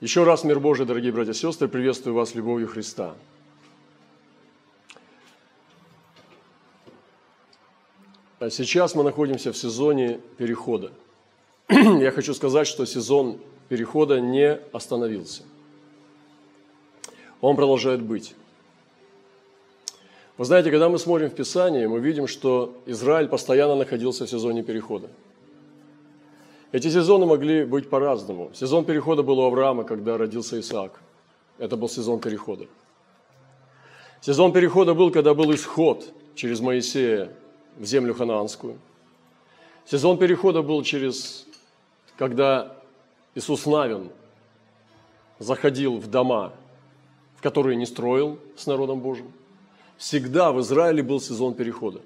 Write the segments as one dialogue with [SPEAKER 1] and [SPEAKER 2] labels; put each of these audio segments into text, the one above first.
[SPEAKER 1] Еще раз, мир Божий, дорогие братья и сестры, приветствую вас любовью Христа. А сейчас мы находимся в сезоне перехода. Я хочу сказать, что сезон перехода не остановился. Он продолжает быть. Вы знаете, когда мы смотрим в Писание, мы видим, что Израиль постоянно находился в сезоне перехода – эти сезоны могли быть по-разному. Сезон перехода был у Авраама, когда родился Исаак. Это был сезон перехода. Сезон перехода был, когда был исход через Моисея в землю ханаанскую. Сезон перехода был через, когда Иисус Навин заходил в дома, в которые не строил с народом Божьим. Всегда в Израиле был сезон перехода.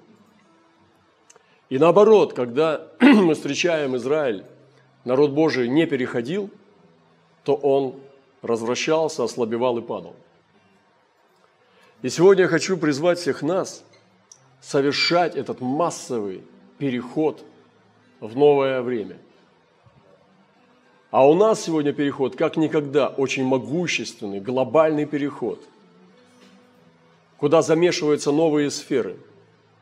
[SPEAKER 1] И наоборот, когда мы встречаем Израиль народ Божий не переходил, то он развращался, ослабевал и падал. И сегодня я хочу призвать всех нас совершать этот массовый переход в новое время. А у нас сегодня переход, как никогда, очень могущественный, глобальный переход, куда замешиваются новые сферы,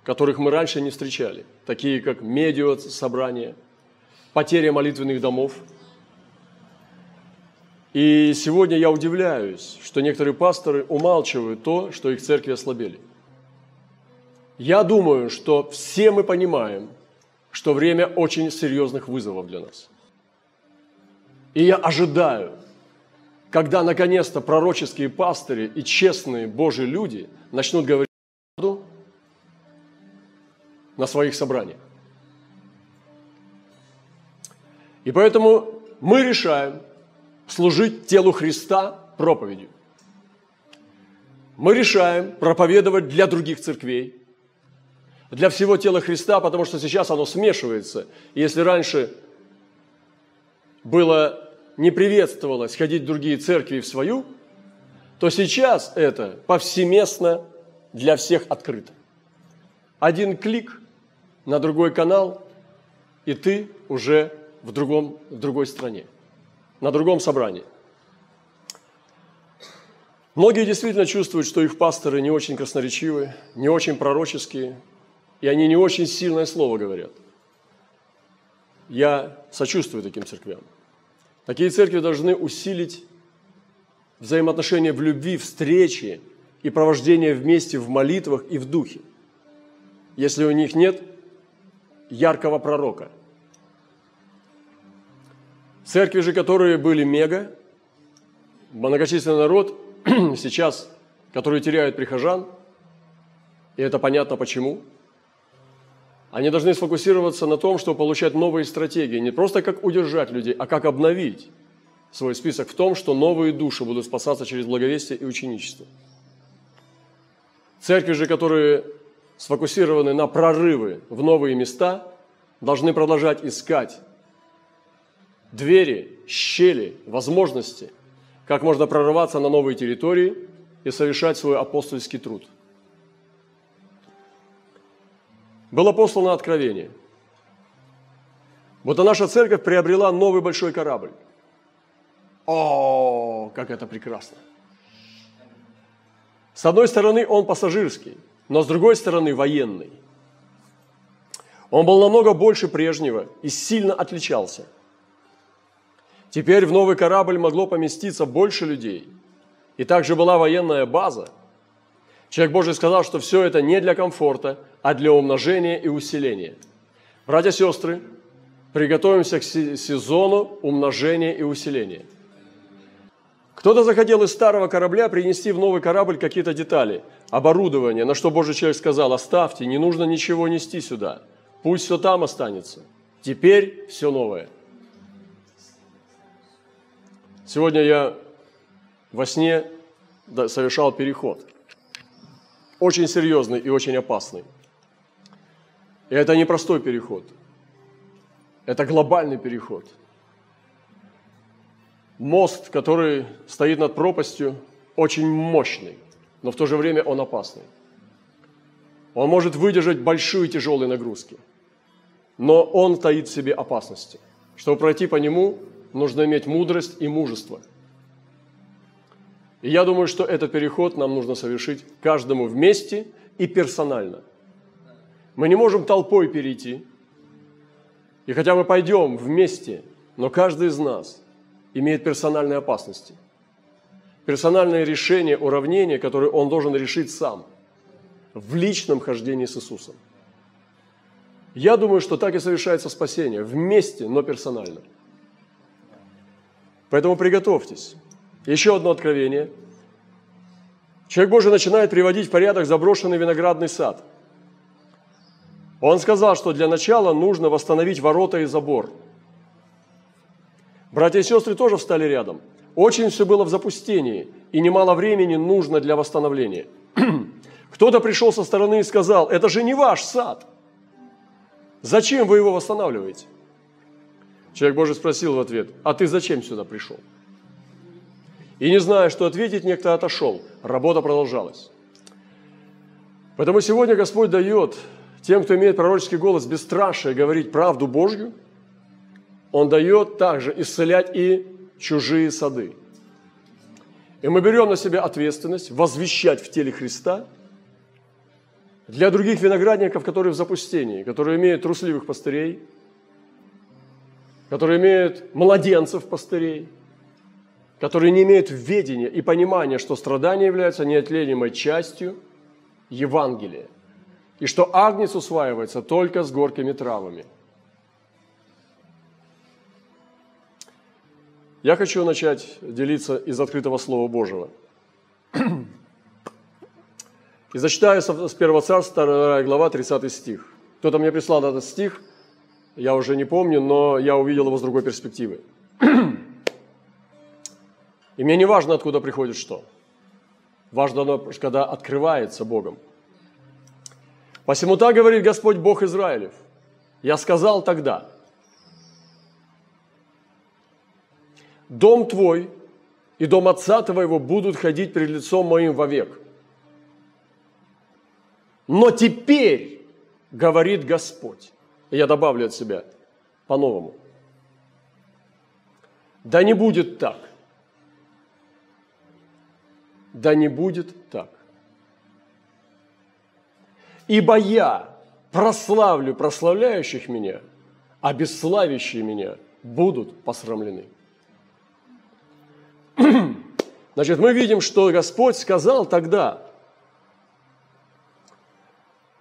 [SPEAKER 1] которых мы раньше не встречали, такие как медиа собрания – потеря молитвенных домов. И сегодня я удивляюсь, что некоторые пасторы умалчивают то, что их церкви ослабели. Я думаю, что все мы понимаем, что время очень серьезных вызовов для нас. И я ожидаю, когда наконец-то пророческие пастыри и честные Божьи люди начнут говорить правду на своих собраниях. И поэтому мы решаем служить телу Христа проповедью. Мы решаем проповедовать для других церквей, для всего тела Христа, потому что сейчас оно смешивается. И если раньше было не приветствовалось ходить в другие церкви в свою, то сейчас это повсеместно для всех открыто. Один клик на другой канал, и ты уже в, другом, в другой стране, на другом собрании. Многие действительно чувствуют, что их пасторы не очень красноречивы, не очень пророческие, и они не очень сильное слово говорят. Я сочувствую таким церквям. Такие церкви должны усилить взаимоотношения в любви, встречи и провождение вместе в молитвах и в духе. Если у них нет яркого пророка – Церкви же, которые были мега, многочисленный народ, сейчас, которые теряют прихожан, и это понятно почему, они должны сфокусироваться на том, чтобы получать новые стратегии, не просто как удержать людей, а как обновить свой список в том, что новые души будут спасаться через благовестие и ученичество. Церкви же, которые сфокусированы на прорывы в новые места, должны продолжать искать двери, щели, возможности, как можно прорываться на новые территории и совершать свой апостольский труд. Было послано откровение. Вот наша церковь приобрела новый большой корабль. О, как это прекрасно! С одной стороны, он пассажирский, но с другой стороны, военный. Он был намного больше прежнего и сильно отличался – Теперь в новый корабль могло поместиться больше людей. И также была военная база. Человек Божий сказал, что все это не для комфорта, а для умножения и усиления. Братья и сестры, приготовимся к сезону умножения и усиления. Кто-то захотел из старого корабля принести в новый корабль какие-то детали, оборудование, на что Божий человек сказал, оставьте, не нужно ничего нести сюда, пусть все там останется. Теперь все новое – Сегодня я во сне совершал переход. Очень серьезный и очень опасный. И это не простой переход. Это глобальный переход. Мост, который стоит над пропастью, очень мощный, но в то же время он опасный. Он может выдержать большие тяжелые нагрузки, но он таит в себе опасности. Чтобы пройти по нему, нужно иметь мудрость и мужество. И я думаю, что этот переход нам нужно совершить каждому вместе и персонально. Мы не можем толпой перейти. И хотя мы пойдем вместе, но каждый из нас имеет персональные опасности. Персональное решение уравнения, которое он должен решить сам в личном хождении с Иисусом. Я думаю, что так и совершается спасение. Вместе, но персонально. Поэтому приготовьтесь. Еще одно откровение. Человек Божий начинает приводить в порядок заброшенный виноградный сад. Он сказал, что для начала нужно восстановить ворота и забор. Братья и сестры тоже встали рядом. Очень все было в запустении, и немало времени нужно для восстановления. Кто-то пришел со стороны и сказал, это же не ваш сад. Зачем вы его восстанавливаете? Человек Божий спросил в ответ, а ты зачем сюда пришел? И не зная, что ответить, некто отошел. Работа продолжалась. Поэтому сегодня Господь дает тем, кто имеет пророческий голос, бесстрашие говорить правду Божью. Он дает также исцелять и чужие сады. И мы берем на себя ответственность возвещать в теле Христа для других виноградников, которые в запустении, которые имеют трусливых пастырей, которые имеют младенцев пастырей, которые не имеют ведения и понимания, что страдания являются неотъемлемой частью Евангелия, и что агнец усваивается только с горькими травами. Я хочу начать делиться из открытого Слова Божьего. И зачитаю с первого царства, 2 глава, 30 стих. Кто-то мне прислал этот стих, я уже не помню, но я увидел его с другой перспективы. И мне не важно, откуда приходит что. Важно, оно, когда открывается Богом. Посему так говорит Господь Бог Израилев. Я сказал тогда, дом твой и дом отца твоего будут ходить перед лицом моим вовек. Но теперь, говорит Господь, я добавлю от себя по-новому, да не будет так – да не будет так. Ибо я прославлю прославляющих меня, а бесславящие меня будут посрамлены. Значит, мы видим, что Господь сказал тогда,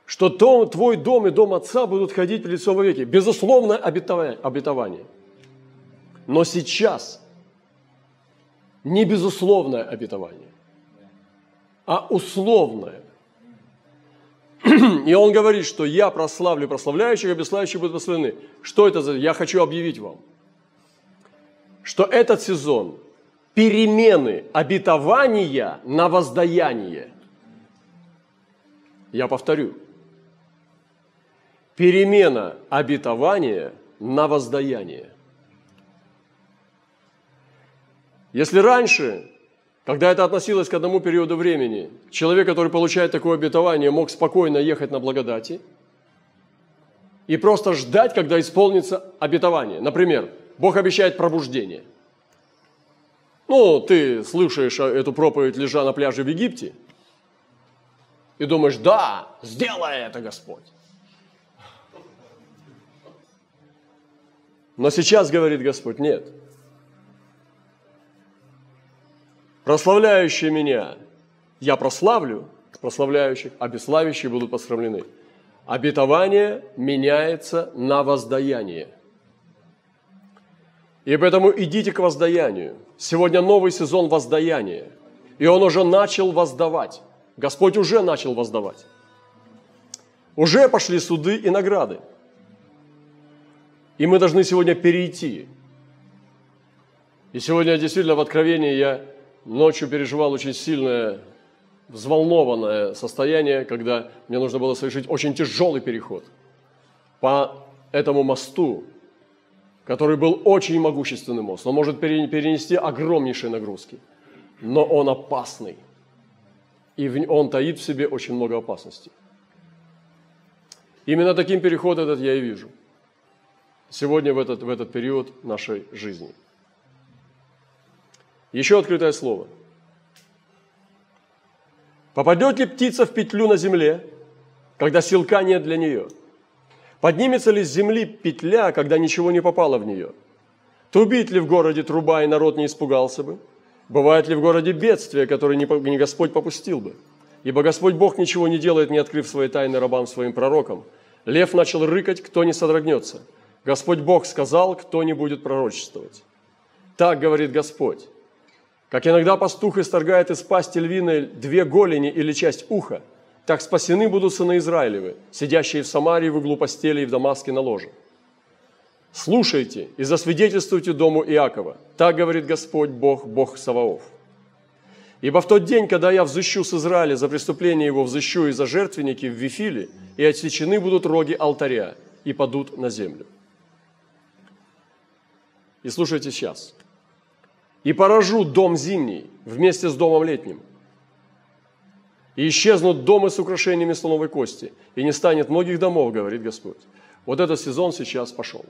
[SPEAKER 1] что то, твой дом и дом отца будут ходить в лицо веки. Безусловно, обетование. Но сейчас не безусловное обетование а условное. И он говорит, что я прославлю прославляющих, а бесславящие будут прославлены. Что это за... Я хочу объявить вам, что этот сезон перемены обетования на воздаяние. Я повторю. Перемена обетования на воздаяние. Если раньше когда это относилось к одному периоду времени, человек, который получает такое обетование, мог спокойно ехать на благодати и просто ждать, когда исполнится обетование. Например, Бог обещает пробуждение. Ну, ты слушаешь эту проповедь, лежа на пляже в Египте, и думаешь, да, сделай это, Господь. Но сейчас говорит Господь, нет – прославляющие меня, я прославлю прославляющих, а бесславящие будут посрамлены. Обетование меняется на воздаяние. И поэтому идите к воздаянию. Сегодня новый сезон воздаяния. И он уже начал воздавать. Господь уже начал воздавать. Уже пошли суды и награды. И мы должны сегодня перейти. И сегодня действительно в Откровении я ночью переживал очень сильное, взволнованное состояние, когда мне нужно было совершить очень тяжелый переход по этому мосту, который был очень могущественный мост. Он может перенести огромнейшие нагрузки, но он опасный. И он таит в себе очень много опасностей. Именно таким переход этот я и вижу. Сегодня в этот, в этот период нашей жизни – еще открытое слово. Попадет ли птица в петлю на земле, когда силка нет для нее? Поднимется ли с земли петля, когда ничего не попало в нее? Трубит ли в городе труба, и народ не испугался бы? Бывает ли в городе бедствие, которое не Господь попустил бы? Ибо Господь Бог ничего не делает, не открыв свои тайны рабам своим пророкам. Лев начал рыкать, кто не содрогнется. Господь Бог сказал, кто не будет пророчествовать. Так говорит Господь. Как иногда пастух исторгает из пасти львиной две голени или часть уха, так спасены будут сыны Израилевы, сидящие в Самарии в углу постели и в Дамаске на ложе. Слушайте и засвидетельствуйте дому Иакова. Так говорит Господь Бог, Бог Саваоф. Ибо в тот день, когда я взыщу с Израиля за преступление его, взыщу и за жертвенники в Вифиле, и отсечены будут роги алтаря, и падут на землю. И слушайте сейчас. И поражу дом зимний вместе с домом летним. И исчезнут домы с украшениями слоновой кости, и не станет многих домов, говорит Господь. Вот этот сезон сейчас пошел.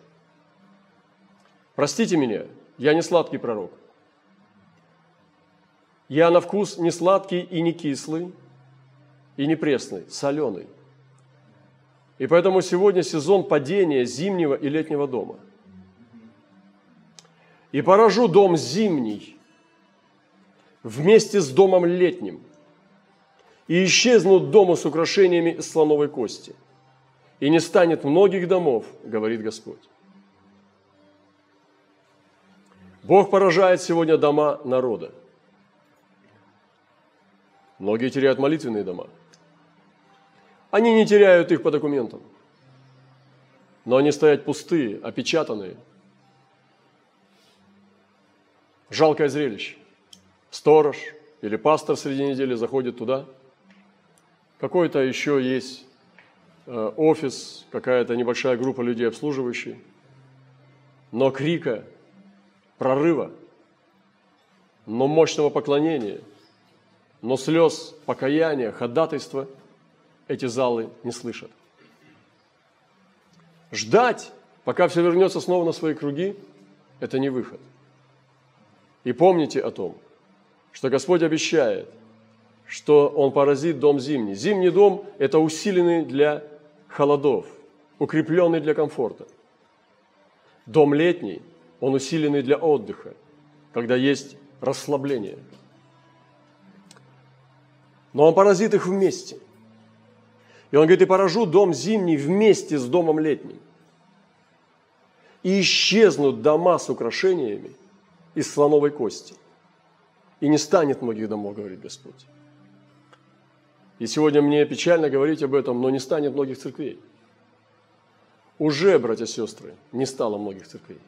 [SPEAKER 1] Простите меня, я не сладкий пророк – я на вкус не сладкий и не кислый, и не пресный, соленый. И поэтому сегодня сезон падения зимнего и летнего дома. И поражу дом зимний вместе с домом летним. И исчезнут дома с украшениями из слоновой кости. И не станет многих домов, говорит Господь. Бог поражает сегодня дома народа – Многие теряют молитвенные дома. Они не теряют их по документам. Но они стоят пустые, опечатанные. Жалкое зрелище. Сторож или пастор среди недели заходит туда. Какой-то еще есть э, офис, какая-то небольшая группа людей обслуживающих. Но крика, прорыва, но мощного поклонения – но слез, покаяния, ходатайства эти залы не слышат. Ждать, пока все вернется снова на свои круги, это не выход. И помните о том, что Господь обещает, что Он поразит дом зимний. Зимний дом – это усиленный для холодов, укрепленный для комфорта. Дом летний – он усиленный для отдыха, когда есть расслабление – но он поразит их вместе. И он говорит, и поражу дом зимний вместе с домом летним. И исчезнут дома с украшениями из слоновой кости. И не станет многих домов, говорит Господь. И сегодня мне печально говорить об этом, но не станет многих церквей. Уже, братья и сестры, не стало многих церквей.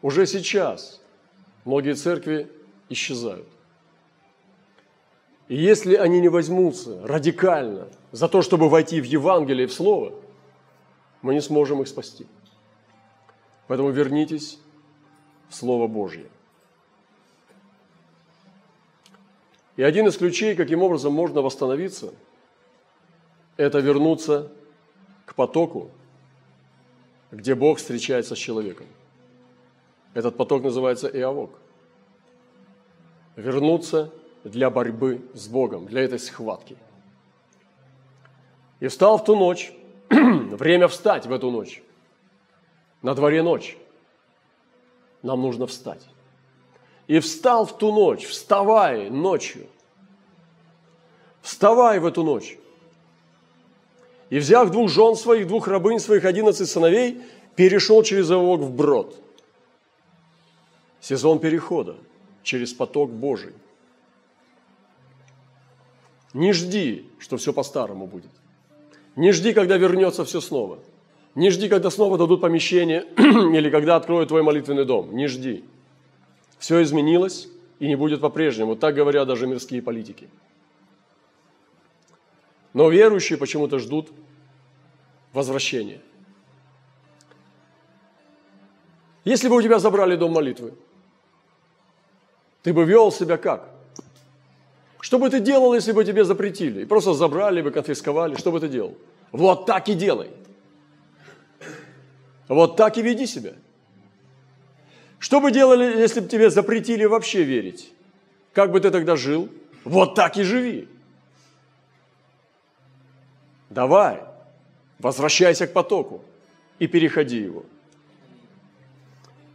[SPEAKER 1] Уже сейчас многие церкви исчезают. И если они не возьмутся радикально за то, чтобы войти в Евангелие, в Слово, мы не сможем их спасти. Поэтому вернитесь в Слово Божье. И один из ключей, каким образом можно восстановиться, это вернуться к потоку, где Бог встречается с человеком. Этот поток называется Иовок. Вернуться для борьбы с Богом, для этой схватки. И встал в ту ночь, время встать в эту ночь. На дворе ночь. Нам нужно встать. И встал в ту ночь, вставай ночью. Вставай в эту ночь. И взяв двух жен своих, двух рабынь своих, одиннадцать сыновей, перешел через Овок в брод. Сезон перехода через поток Божий – не жди, что все по-старому будет. Не жди, когда вернется все снова. Не жди, когда снова дадут помещение или когда откроют твой молитвенный дом. Не жди. Все изменилось и не будет по-прежнему. Так говорят даже мирские политики. Но верующие почему-то ждут возвращения. Если бы у тебя забрали дом молитвы, ты бы вел себя как? Что бы ты делал, если бы тебе запретили? И просто забрали бы, конфисковали. Что бы ты делал? Вот так и делай. Вот так и веди себя. Что бы делали, если бы тебе запретили вообще верить? Как бы ты тогда жил? Вот так и живи. Давай, возвращайся к потоку и переходи его.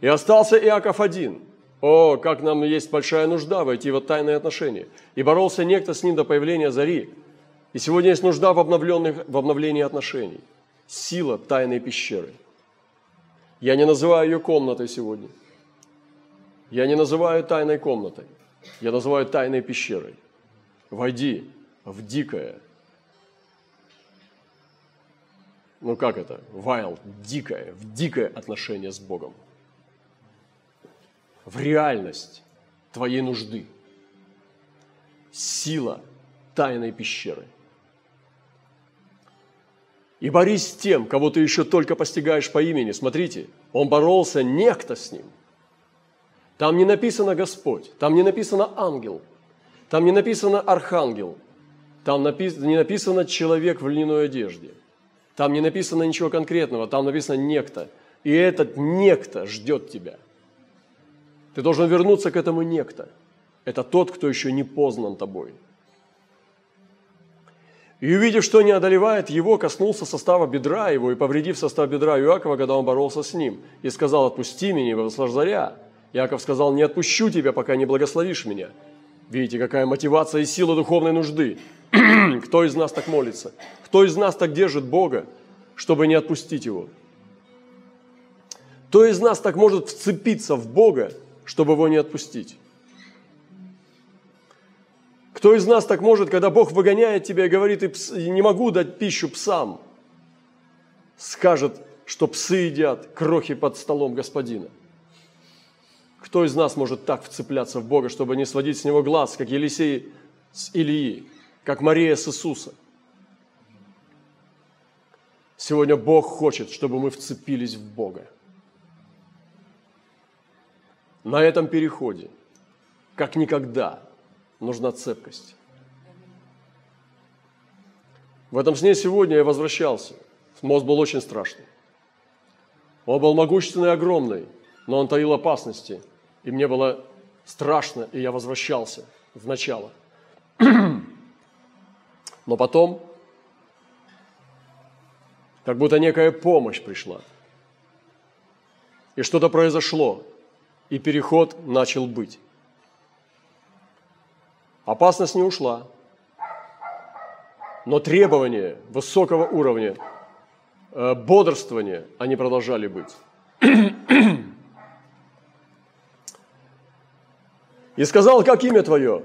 [SPEAKER 1] И остался Иаков один. О, как нам есть большая нужда войти в тайные отношения. И боролся некто с ним до появления зари. И сегодня есть нужда в, обновленных, в обновлении отношений. Сила тайной пещеры. Я не называю ее комнатой сегодня. Я не называю тайной комнатой. Я называю тайной пещерой. Войди в дикое, ну как это, wild, дикое, в дикое отношение с Богом. В реальность твоей нужды. Сила тайной пещеры. И борись с тем, кого ты еще только постигаешь по имени. Смотрите, он боролся некто с ним. Там не написано Господь, там не написано ангел, там не написано архангел, там не написано человек в льняной одежде – там не написано ничего конкретного, там написано некто. И этот некто ждет тебя. Ты должен вернуться к этому некто. Это тот, кто еще не познан тобой. И увидев, что не одолевает его, коснулся состава бедра его и повредив состав бедра Иакова, когда он боролся с ним, и сказал, отпусти меня, возложаря. Иаков сказал, не отпущу тебя, пока не благословишь меня. Видите, какая мотивация и сила духовной нужды. Кто из нас так молится? Кто из нас так держит Бога, чтобы не отпустить Его? Кто из нас так может вцепиться в Бога, чтобы Его не отпустить? Кто из нас так может, когда Бог выгоняет тебя и говорит, не могу дать пищу псам, скажет, что псы едят крохи под столом господина? Кто из нас может так вцепляться в Бога, чтобы не сводить с него глаз, как Елисей с Илии, как Мария с Иисуса? Сегодня Бог хочет, чтобы мы вцепились в Бога. На этом переходе, как никогда, нужна цепкость. В этом сне сегодня я возвращался. Мост был очень страшный. Он был могущественный и огромный, но он таил опасности – и мне было страшно, и я возвращался в начало. Но потом, как будто некая помощь пришла. И что-то произошло, и переход начал быть. Опасность не ушла, но требования высокого уровня, э, бодрствования, они продолжали быть. И сказал, как имя твое?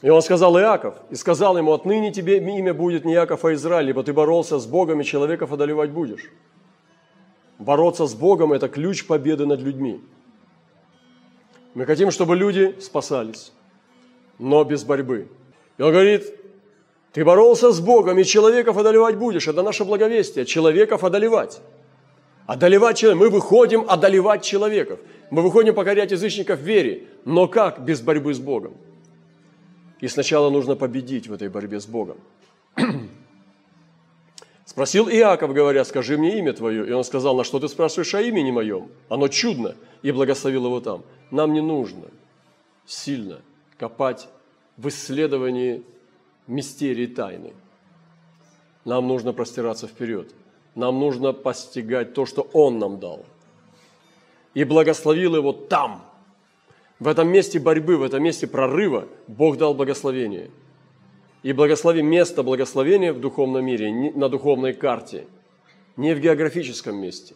[SPEAKER 1] И он сказал Иаков, и сказал ему, отныне тебе имя будет не Иаков, а Израиль, ибо ты боролся с Богом, и человеков одолевать будешь. Бороться с Богом – это ключ победы над людьми. Мы хотим, чтобы люди спасались, но без борьбы. И он говорит, ты боролся с Богом, и человеков одолевать будешь. Это наше благовестие, человеков одолевать. Одолевать человека. Мы выходим одолевать человеков. Мы выходим покорять язычников в вере. Но как без борьбы с Богом? И сначала нужно победить в этой борьбе с Богом. Спросил Иаков, говоря, скажи мне имя твое. И он сказал, на что ты спрашиваешь о имени моем? Оно чудно. И благословил его там. Нам не нужно сильно копать в исследовании мистерии тайны. Нам нужно простираться вперед. Нам нужно постигать то, что Он нам дал – и благословил его там. В этом месте борьбы, в этом месте прорыва Бог дал благословение. И благослови место благословения в духовном мире, на духовной карте, не в географическом месте.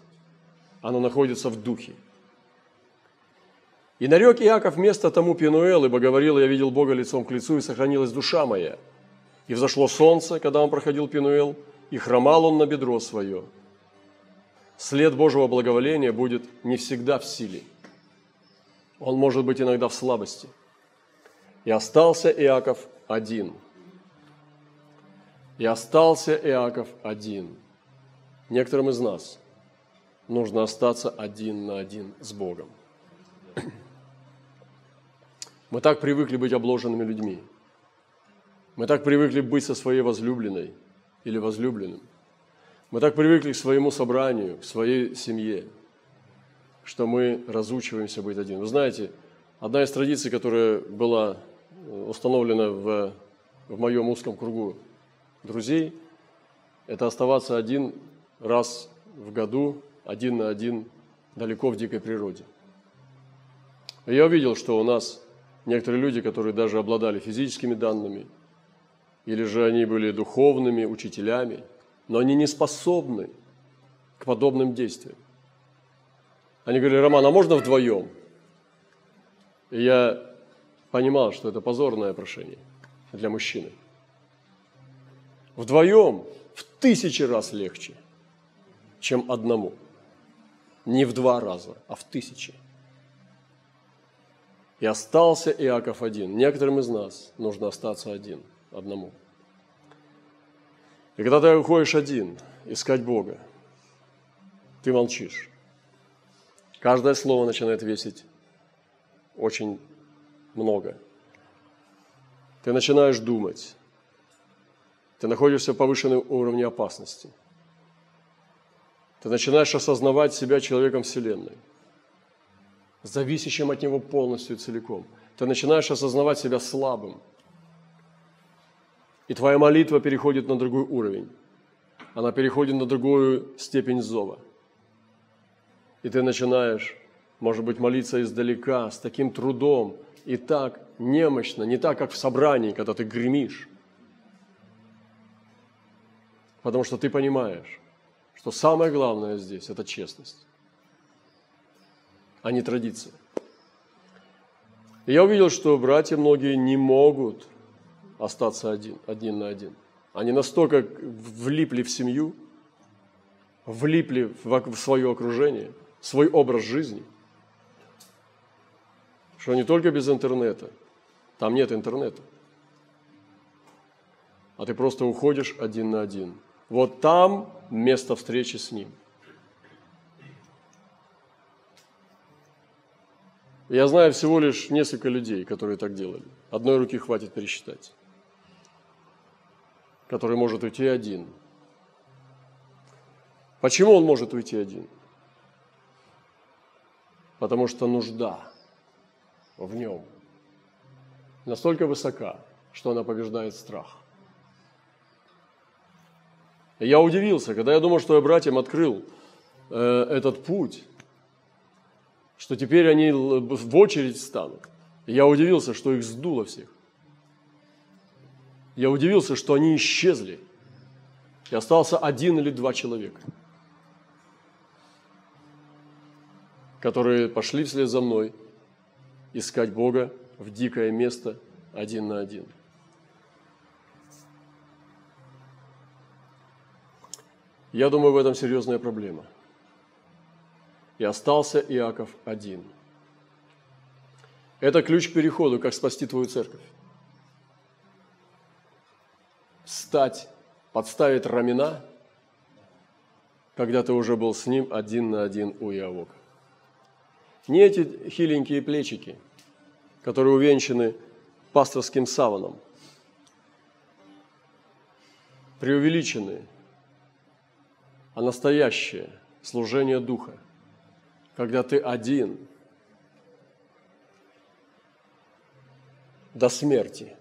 [SPEAKER 1] Оно находится в духе. И нарек Иаков место тому Пинуэл, ибо говорил, я видел Бога лицом к лицу, и сохранилась душа моя. И взошло солнце, когда он проходил Пинуэл, и хромал он на бедро свое – след Божьего благоволения будет не всегда в силе. Он может быть иногда в слабости. И остался Иаков один. И остался Иаков один. Некоторым из нас нужно остаться один на один с Богом. Мы так привыкли быть обложенными людьми. Мы так привыкли быть со своей возлюбленной или возлюбленным – мы так привыкли к своему собранию, к своей семье, что мы разучиваемся быть один. Вы знаете, одна из традиций, которая была э, установлена в, в моем узком кругу друзей, – это оставаться один раз в году, один на один, далеко в дикой природе. Я увидел, что у нас некоторые люди, которые даже обладали физическими данными, или же они были духовными учителями, но они не способны к подобным действиям. Они говорили, Роман, а можно вдвоем? И я понимал, что это позорное прошение для мужчины. Вдвоем в тысячи раз легче, чем одному. Не в два раза, а в тысячи. И остался Иаков один. Некоторым из нас нужно остаться один, одному. И когда ты уходишь один искать Бога, ты молчишь. Каждое слово начинает весить очень много. Ты начинаешь думать. Ты находишься в повышенном уровне опасности. Ты начинаешь осознавать себя человеком Вселенной – зависящим от Него полностью и целиком. Ты начинаешь осознавать себя слабым. И твоя молитва переходит на другой уровень. Она переходит на другую степень зова. И ты начинаешь, может быть, молиться издалека, с таким трудом, и так немощно, не так, как в собрании, когда ты гремишь. Потому что ты понимаешь, что самое главное здесь – это честность а не традиция. И я увидел, что братья многие не могут остаться один, один на один. Они настолько влипли в семью, влипли в свое окружение, в свой образ жизни, что не только без интернета, там нет интернета, а ты просто уходишь один на один. Вот там место встречи с ним – Я знаю всего лишь несколько людей, которые так делали. Одной руки хватит пересчитать. Который может уйти один. Почему он может уйти один? Потому что нужда в нем настолько высока, что она побеждает страх. Я удивился, когда я думал, что я братьям открыл э, этот путь, что теперь они в очередь станут. я удивился, что их сдуло всех. Я удивился, что они исчезли. И остался один или два человека, которые пошли вслед за мной искать Бога в дикое место один на один. Я думаю, в этом серьезная проблема – и остался Иаков один. Это ключ к переходу, как спасти твою церковь. Стать, подставить рамена, когда ты уже был с ним один на один у Иавока. Не эти хиленькие плечики, которые увенчаны пасторским саваном, преувеличенные, а настоящее служение Духа – когда ты один до смерти.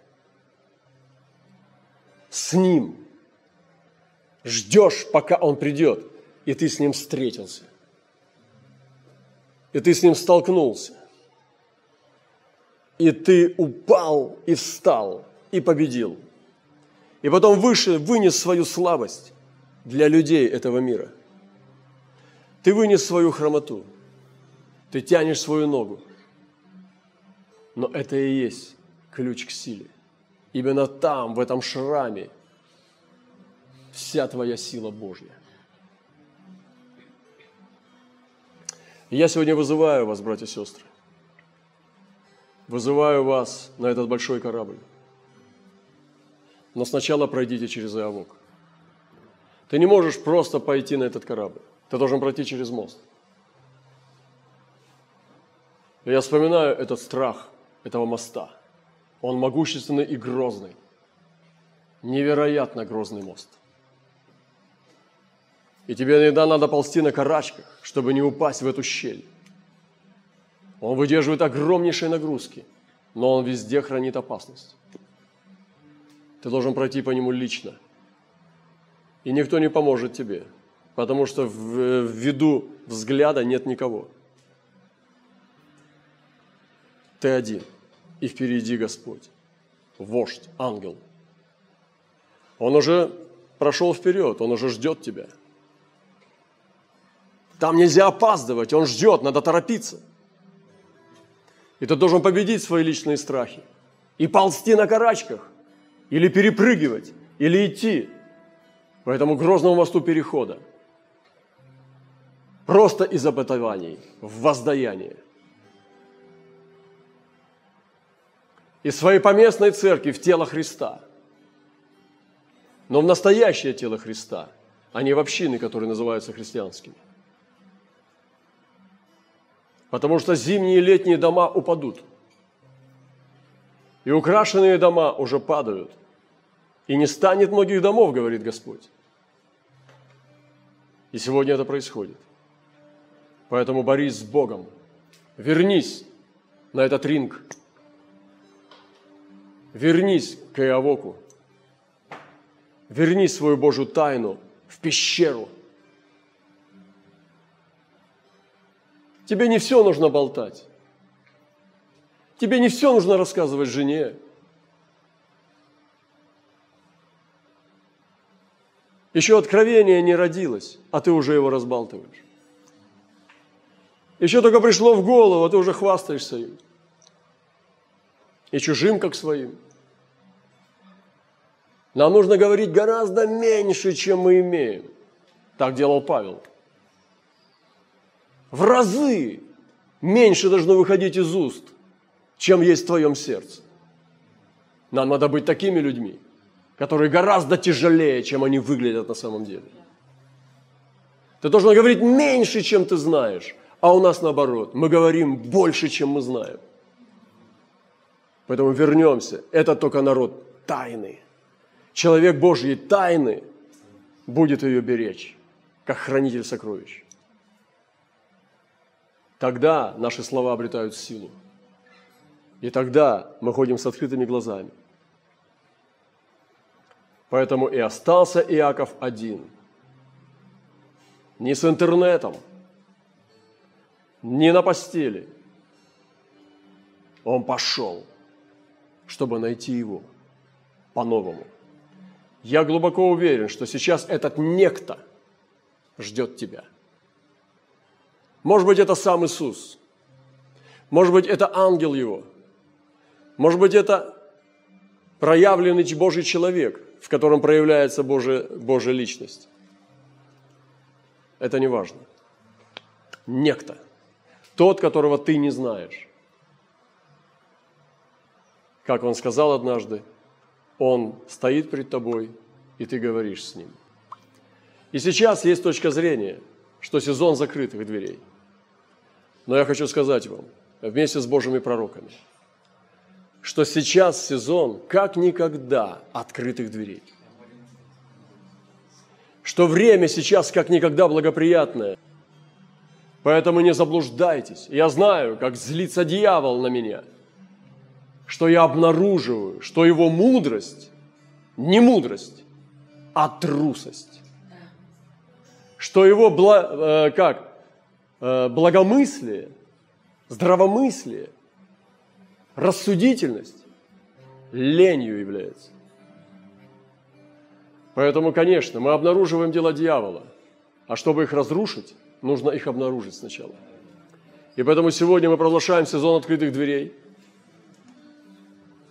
[SPEAKER 1] С ним ждешь, пока он придет, и ты с ним встретился. И ты с ним столкнулся. И ты упал и встал, и победил. И потом выше вынес свою слабость для людей этого мира. Ты вынес свою хромоту – ты тянешь свою ногу. Но это и есть ключ к силе. Именно там, в этом шраме, вся твоя сила Божья. Я сегодня вызываю вас, братья и сестры, вызываю вас на этот большой корабль. Но сначала пройдите через Иовок. Ты не можешь просто пойти на этот корабль. Ты должен пройти через мост – я вспоминаю этот страх этого моста. Он могущественный и грозный. Невероятно грозный мост. И тебе иногда надо ползти на карачках, чтобы не упасть в эту щель. Он выдерживает огромнейшие нагрузки, но он везде хранит опасность. Ты должен пройти по нему лично. и никто не поможет тебе, потому что в, в виду взгляда нет никого. Ты один, и впереди Господь, вождь, ангел. Он уже прошел вперед, он уже ждет тебя. Там нельзя опаздывать, он ждет, надо торопиться. И ты должен победить свои личные страхи и ползти на карачках, или перепрыгивать, или идти по этому грозному мосту перехода. Просто из обетований в воздаяние. Из своей поместной церкви в тело Христа. Но в настоящее тело Христа, а не в общины, которые называются христианскими. Потому что зимние и летние дома упадут. И украшенные дома уже падают. И не станет многих домов, говорит Господь. И сегодня это происходит. Поэтому борись с Богом. Вернись на этот ринг. Вернись к Иовоку. Верни свою Божью тайну в пещеру. Тебе не все нужно болтать. Тебе не все нужно рассказывать жене. Еще откровение не родилось, а ты уже его разбалтываешь. Еще только пришло в голову, а ты уже хвастаешься им. И чужим, как своим. Нам нужно говорить гораздо меньше, чем мы имеем. Так делал Павел. В разы меньше должно выходить из уст, чем есть в твоем сердце. Нам надо быть такими людьми, которые гораздо тяжелее, чем они выглядят на самом деле. Ты должен говорить меньше, чем ты знаешь, а у нас наоборот. Мы говорим больше, чем мы знаем. Поэтому вернемся. Это только народ тайны. Человек Божьей тайны будет ее беречь, как хранитель сокровищ. Тогда наши слова обретают силу. И тогда мы ходим с открытыми глазами – Поэтому и остался Иаков один. Не с интернетом, не на постели. Он пошел, чтобы найти его по-новому. Я глубоко уверен, что сейчас этот некто ждет тебя. Может быть, это сам Иисус. Может быть, это ангел его. Может быть, это проявленный Божий человек, в котором проявляется Божья, Божья личность. Это не важно. Некто. Тот, которого ты не знаешь. Как он сказал однажды, он стоит перед тобой, и ты говоришь с ним. И сейчас есть точка зрения, что сезон закрытых дверей. Но я хочу сказать вам, вместе с Божьими пророками – что сейчас сезон как никогда открытых дверей. Что время сейчас как никогда благоприятное. Поэтому не заблуждайтесь. Я знаю, как злится дьявол на меня. Что я обнаруживаю, что его мудрость не мудрость, а трусость. Что его бла, э, как, э, благомыслие, здравомыслие рассудительность ленью является. Поэтому, конечно, мы обнаруживаем дела дьявола, а чтобы их разрушить, нужно их обнаружить сначала. И поэтому сегодня мы продолжаем сезон открытых дверей.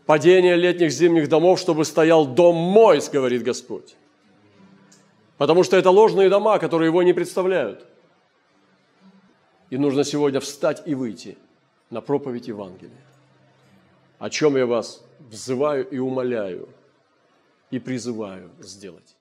[SPEAKER 1] Падение летних зимних домов, чтобы стоял дом мой, говорит Господь. Потому что это ложные дома, которые его не представляют. И нужно сегодня встать и выйти на проповедь Евангелия о чем я вас взываю и умоляю и призываю сделать.